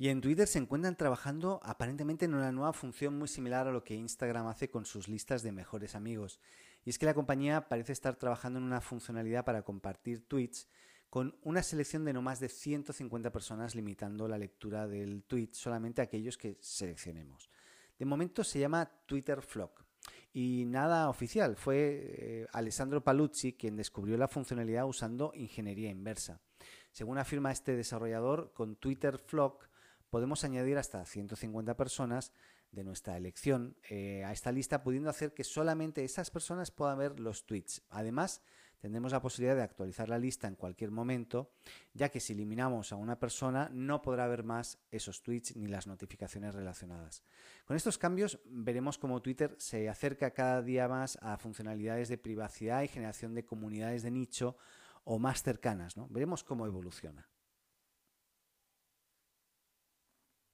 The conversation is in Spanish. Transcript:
Y en Twitter se encuentran trabajando aparentemente en una nueva función muy similar a lo que Instagram hace con sus listas de mejores amigos. Y es que la compañía parece estar trabajando en una funcionalidad para compartir tweets con una selección de no más de 150 personas, limitando la lectura del tweet solamente a aquellos que seleccionemos. De momento se llama Twitter Flock. Y nada oficial, fue eh, Alessandro Paluzzi quien descubrió la funcionalidad usando ingeniería inversa. Según afirma este desarrollador, con Twitter Flock podemos añadir hasta 150 personas de nuestra elección eh, a esta lista, pudiendo hacer que solamente esas personas puedan ver los tweets. Además, tendremos la posibilidad de actualizar la lista en cualquier momento, ya que si eliminamos a una persona no podrá ver más esos tweets ni las notificaciones relacionadas. Con estos cambios veremos cómo Twitter se acerca cada día más a funcionalidades de privacidad y generación de comunidades de nicho o más cercanas. Veremos cómo evoluciona.